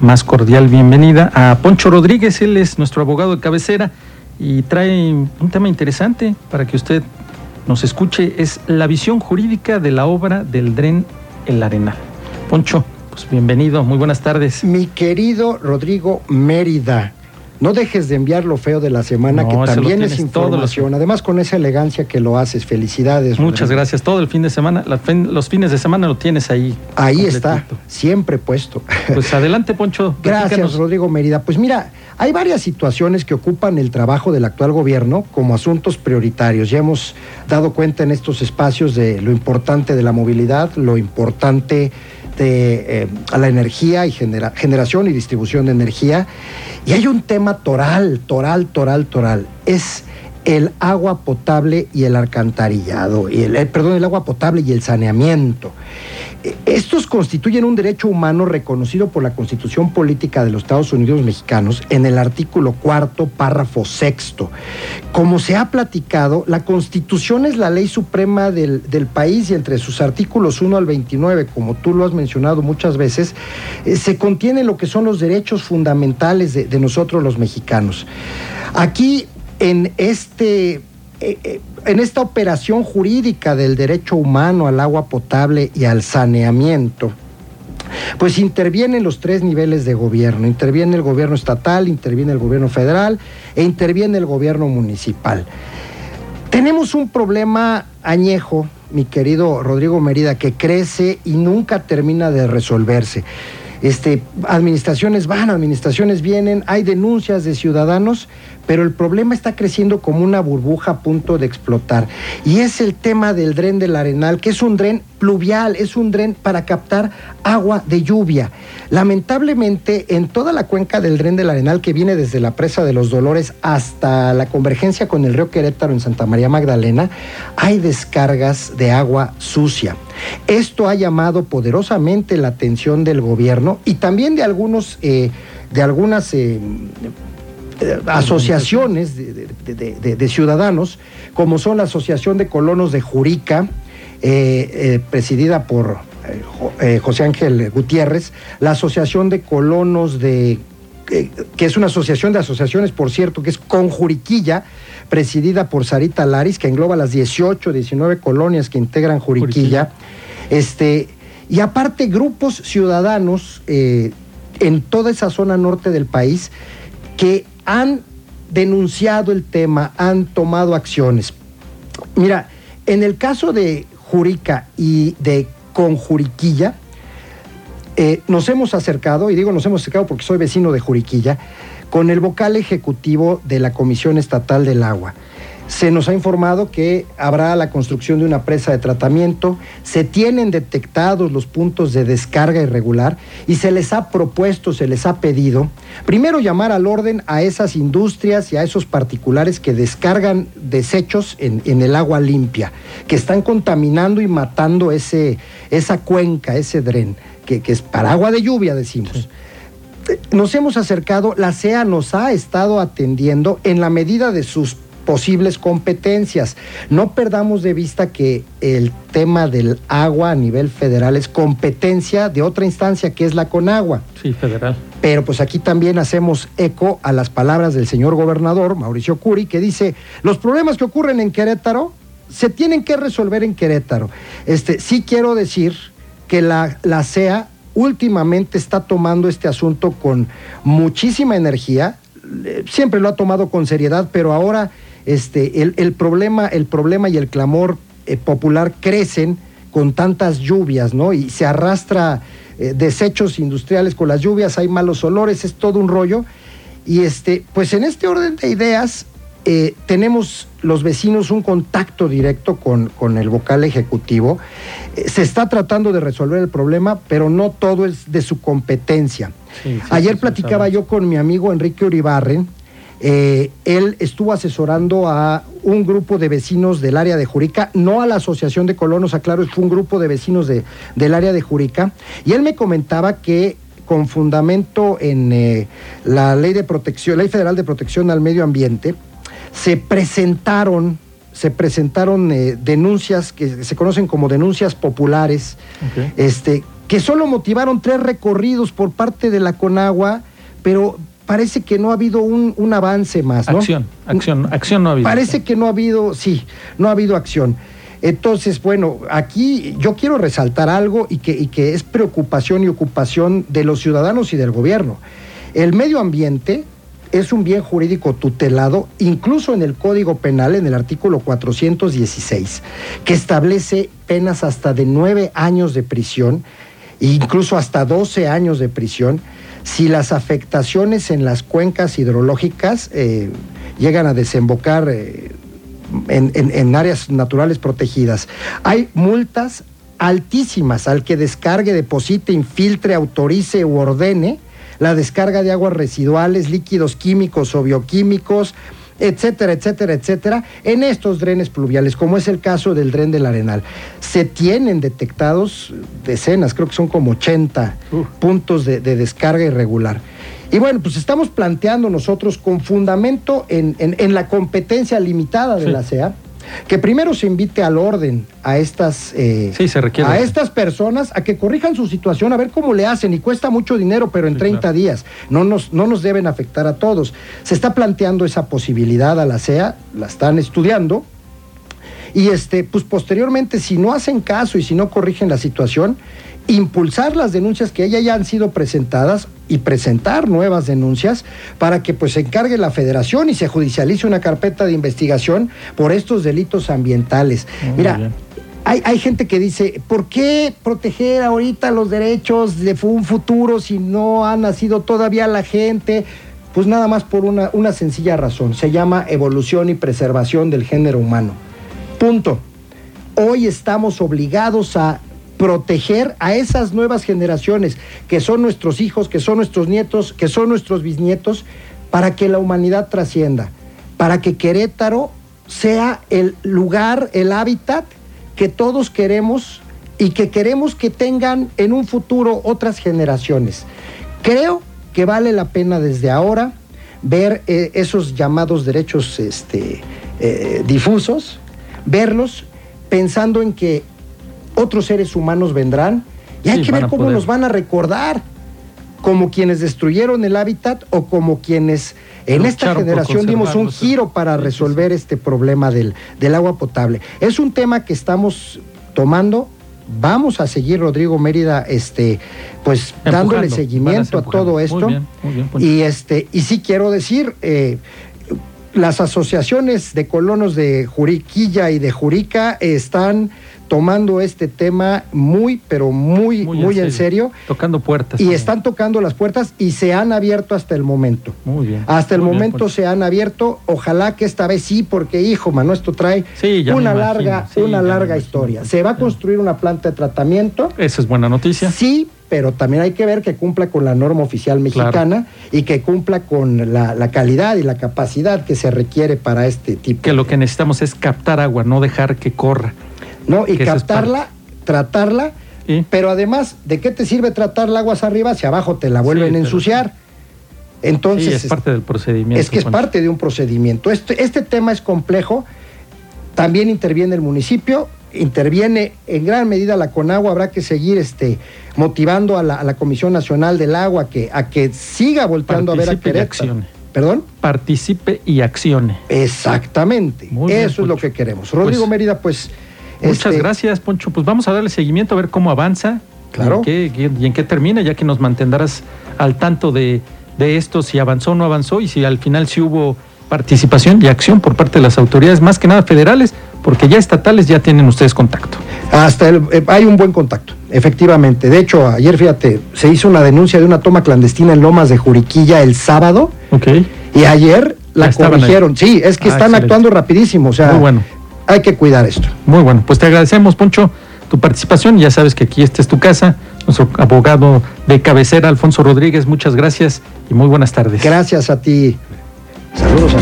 más cordial bienvenida a Poncho Rodríguez, él es nuestro abogado de cabecera y trae un tema interesante para que usted nos escuche, es la visión jurídica de la obra del Dren El Arenal. Poncho, pues bienvenido, muy buenas tardes. Mi querido Rodrigo Mérida, no dejes de enviar lo feo de la semana, No, que también es los- información. Además, con esa elegancia que lo haces. Felicidades. Muchas Rodrigo. gracias. Todo el fin de semana, fin- los fines de semana lo tienes ahí. Ahí está, siempre puesto. Pues adelante, Poncho. Gracias, platícanos. Rodrigo Mérida. Pues mira, hay varias situaciones que ocupan el trabajo del actual gobierno como asuntos prioritarios. Ya hemos dado cuenta en estos espacios de lo importante de la movilidad, lo importante eh, a la energía y genera- generación y distribución de energía. Y hay un tema toral, toral, toral, toral. Es el agua potable y el alcantarillado, y el, eh, perdón, el agua potable y el saneamiento. Estos constituyen un derecho humano reconocido por la Constitución Política de los Estados Unidos Mexicanos en el artículo cuarto, párrafo sexto. Como se ha platicado, la Constitución es la ley suprema del, del país y entre sus artículos 1 al 29, como tú lo has mencionado muchas veces, eh, se contiene lo que son los derechos fundamentales de, de nosotros los mexicanos. Aquí, en este eh, eh, en esta operación jurídica del derecho humano al agua potable y al saneamiento, pues intervienen los tres niveles de gobierno. Interviene el gobierno estatal, interviene el gobierno federal e interviene el gobierno municipal. Tenemos un problema añejo, mi querido Rodrigo Merida, que crece y nunca termina de resolverse. Este, administraciones van, administraciones vienen, hay denuncias de ciudadanos, pero el problema está creciendo como una burbuja a punto de explotar. Y es el tema del dren del Arenal, que es un dren pluvial, es un dren para captar agua de lluvia. Lamentablemente, en toda la cuenca del dren del Arenal, que viene desde la presa de los Dolores hasta la convergencia con el río Querétaro en Santa María Magdalena, hay descargas de agua sucia. Esto ha llamado poderosamente la atención del gobierno y también de algunos, eh, de algunas eh, asociaciones de, de- de- de- de ciudadanos, como son la Asociación de Colonos de Jurica, eh, eh, presidida por eh, Jo- José Ángel Gutiérrez, la Asociación de Colonos de que es una asociación de asociaciones, por cierto, que es Conjuriquilla, presidida por Sarita Laris, que engloba las 18, 19 colonias que integran Juriquilla. Este, y aparte, grupos ciudadanos eh, en toda esa zona norte del país que han denunciado el tema, han tomado acciones. Mira, en el caso de Jurica y de Conjuriquilla, eh, nos hemos acercado, y digo nos hemos acercado porque soy vecino de Juriquilla, con el vocal ejecutivo de la Comisión Estatal del Agua. Se nos ha informado que habrá la construcción de una presa de tratamiento, se tienen detectados los puntos de descarga irregular y se les ha propuesto, se les ha pedido, primero llamar al orden a esas industrias y a esos particulares que descargan desechos en, en el agua limpia, que están contaminando y matando ese, esa cuenca, ese dren, que, que es para agua de lluvia, decimos. Nos hemos acercado, la CEA nos ha estado atendiendo en la medida de sus posibles competencias. No perdamos de vista que el tema del agua a nivel federal es competencia de otra instancia que es la Conagua. Sí, federal. Pero pues aquí también hacemos eco a las palabras del señor gobernador, Mauricio Curi, que dice, los problemas que ocurren en Querétaro se tienen que resolver en Querétaro. Este, sí quiero decir que la, la CEA últimamente está tomando este asunto con muchísima energía, eh, siempre lo ha tomado con seriedad, pero ahora este, el, el problema, el problema y el clamor eh, popular crecen con tantas lluvias, ¿no? Y se arrastra eh, desechos industriales con las lluvias, hay malos olores, es todo un rollo. Y este, pues en este orden de ideas, eh, tenemos los vecinos un contacto directo con, con el vocal ejecutivo. Eh, se está tratando de resolver el problema, pero no todo es de su competencia. Sí, sí, Ayer sí, platicaba yo con mi amigo Enrique Uribarren. Eh, él estuvo asesorando a un grupo de vecinos del área de Jurica, no a la Asociación de Colonos, aclaro, fue un grupo de vecinos de, del área de Jurica, y él me comentaba que con fundamento en eh, la ley de protección, ley federal de protección al medio ambiente, se presentaron, se presentaron eh, denuncias que se conocen como denuncias populares, este, que solo motivaron tres recorridos por parte de la Conagua, pero parece que no ha habido un, un avance más. ¿no? Acción, acción, acción no ha habido. Parece que no ha habido, sí, no ha habido acción. Entonces, bueno, aquí yo quiero resaltar algo y que, y que es preocupación y ocupación de los ciudadanos y del gobierno. El medio ambiente es un bien jurídico tutelado, incluso en el Código Penal, en el artículo 416, que establece penas hasta de nueve años de prisión, incluso hasta 12 años de prisión, si las afectaciones en las cuencas hidrológicas eh, llegan a desembocar eh, en, en- en áreas naturales protegidas. Hay multas altísimas al que descargue, deposite, infiltre, autorice u ordene la descarga de aguas residuales, líquidos químicos o bioquímicos, etcétera, etcétera, etcétera, en estos drenes pluviales, como es el caso del dren del Arenal. Se tienen detectados decenas, creo que son como 80 Uf. puntos de, de descarga irregular. Y bueno, pues estamos planteando nosotros con fundamento en, en- en la competencia limitada de Sí. la CEA, que primero se invite al orden a estas, eh, Sí, se requiere a estas personas a que corrijan su situación, a ver cómo le hacen. Y cuesta mucho dinero, pero en Sí, 30 claro. días. No nos, no nos deben afectar a todos. Se está planteando esa posibilidad a la CEA, la están estudiando. Y este, pues posteriormente, si no hacen caso y si no corrigen la situación, impulsar las denuncias que ya, ya han sido presentadas y presentar nuevas denuncias para que pues se encargue la federación y se judicialice una carpeta de investigación por estos delitos ambientales. Muy Mira, hay, hay gente que dice, ¿por qué proteger ahorita los derechos de un futuro si no ha nacido todavía la gente? Pues nada más por una, una sencilla razón. Se llama evolución y preservación del género humano. Punto. Hoy estamos obligados a proteger a esas nuevas generaciones que son nuestros hijos, que son nuestros nietos, que son nuestros bisnietos, para que la humanidad trascienda, para que Querétaro sea el lugar, el hábitat que todos queremos y que queremos que tengan en un futuro otras generaciones. Creo que vale la pena desde ahora ver eh, esos llamados derechos este, eh, difusos, verlos pensando en que otros seres humanos vendrán y hay Sí, que ver cómo poder. nos van a recordar como quienes destruyeron el hábitat o como quienes en esta generación dimos un giro para resolver este problema del, del agua potable. Es un tema que estamos tomando. Vamos a seguir, Rodrigo Mérida, este, pues Empujando, dándole a seguimiento a todo esto. Muy bien, muy bien, y este, y sí quiero decir, eh, las asociaciones de colonos de Juriquilla y de Jurica están tomando este tema muy, pero muy, muy, en, serio. Tocando puertas. Y también. están tocando las puertas y se han abierto hasta el momento. Muy bien. Hasta el bien, momento se han abierto. Ojalá que esta vez sí, porque hijo, mano, esto trae Sí, una larga, sí, una larga historia. Se va a construir una planta de tratamiento. Esa es buena noticia. Sí, pero también hay que ver que cumpla con la norma oficial mexicana y que cumpla con la, la calidad y la capacidad que se requiere para este tipo. Que lo que necesitamos es captar agua, no dejar que corra. ¿No? Y captarla, tratarla, ¿Y? pero además, ¿de qué te sirve tratar la aguas arriba si abajo te la vuelven Sí, a ensuciar? Entonces, sí, es parte del procedimiento. es que es parte de un procedimiento. Este, este tema es complejo. También interviene el municipio, interviene en gran medida la Conagua. Habrá que seguir este, motivando a la, a la Comisión Nacional del Agua que, a que siga volteando a ver a Querétaro. accione. ¿Perdón? Participe y accione. Exactamente. Muy bien, Eso es lo que queremos. Rodrigo Pues, Mérida, pues. Muchas este, gracias, Poncho. Pues vamos a darle seguimiento a ver cómo avanza. Claro. Y en qué, y en qué termina, ya que nos mantendrás al tanto de, de esto, si avanzó o no avanzó y si al final sí hubo participación y acción por parte de las autoridades, más que nada federales, porque ya estatales ya tienen ustedes contacto. Hasta el- eh, hay un buen contacto, efectivamente. De hecho, ayer, fíjate, se hizo una denuncia de una toma clandestina en Lomas de Juriquilla el sábado Ok. y ayer la ahí. corrigieron. Sí, es que Ah, están excelente. actuando rapidísimo, o sea, Muy bueno. Hay que cuidar esto. Muy bueno, pues te agradecemos, Poncho, tu participación. Ya sabes que aquí esta es tu casa. Nuestro abogado de cabecera, Alfonso Rodríguez, muchas gracias y muy buenas tardes. Gracias a ti. Saludos a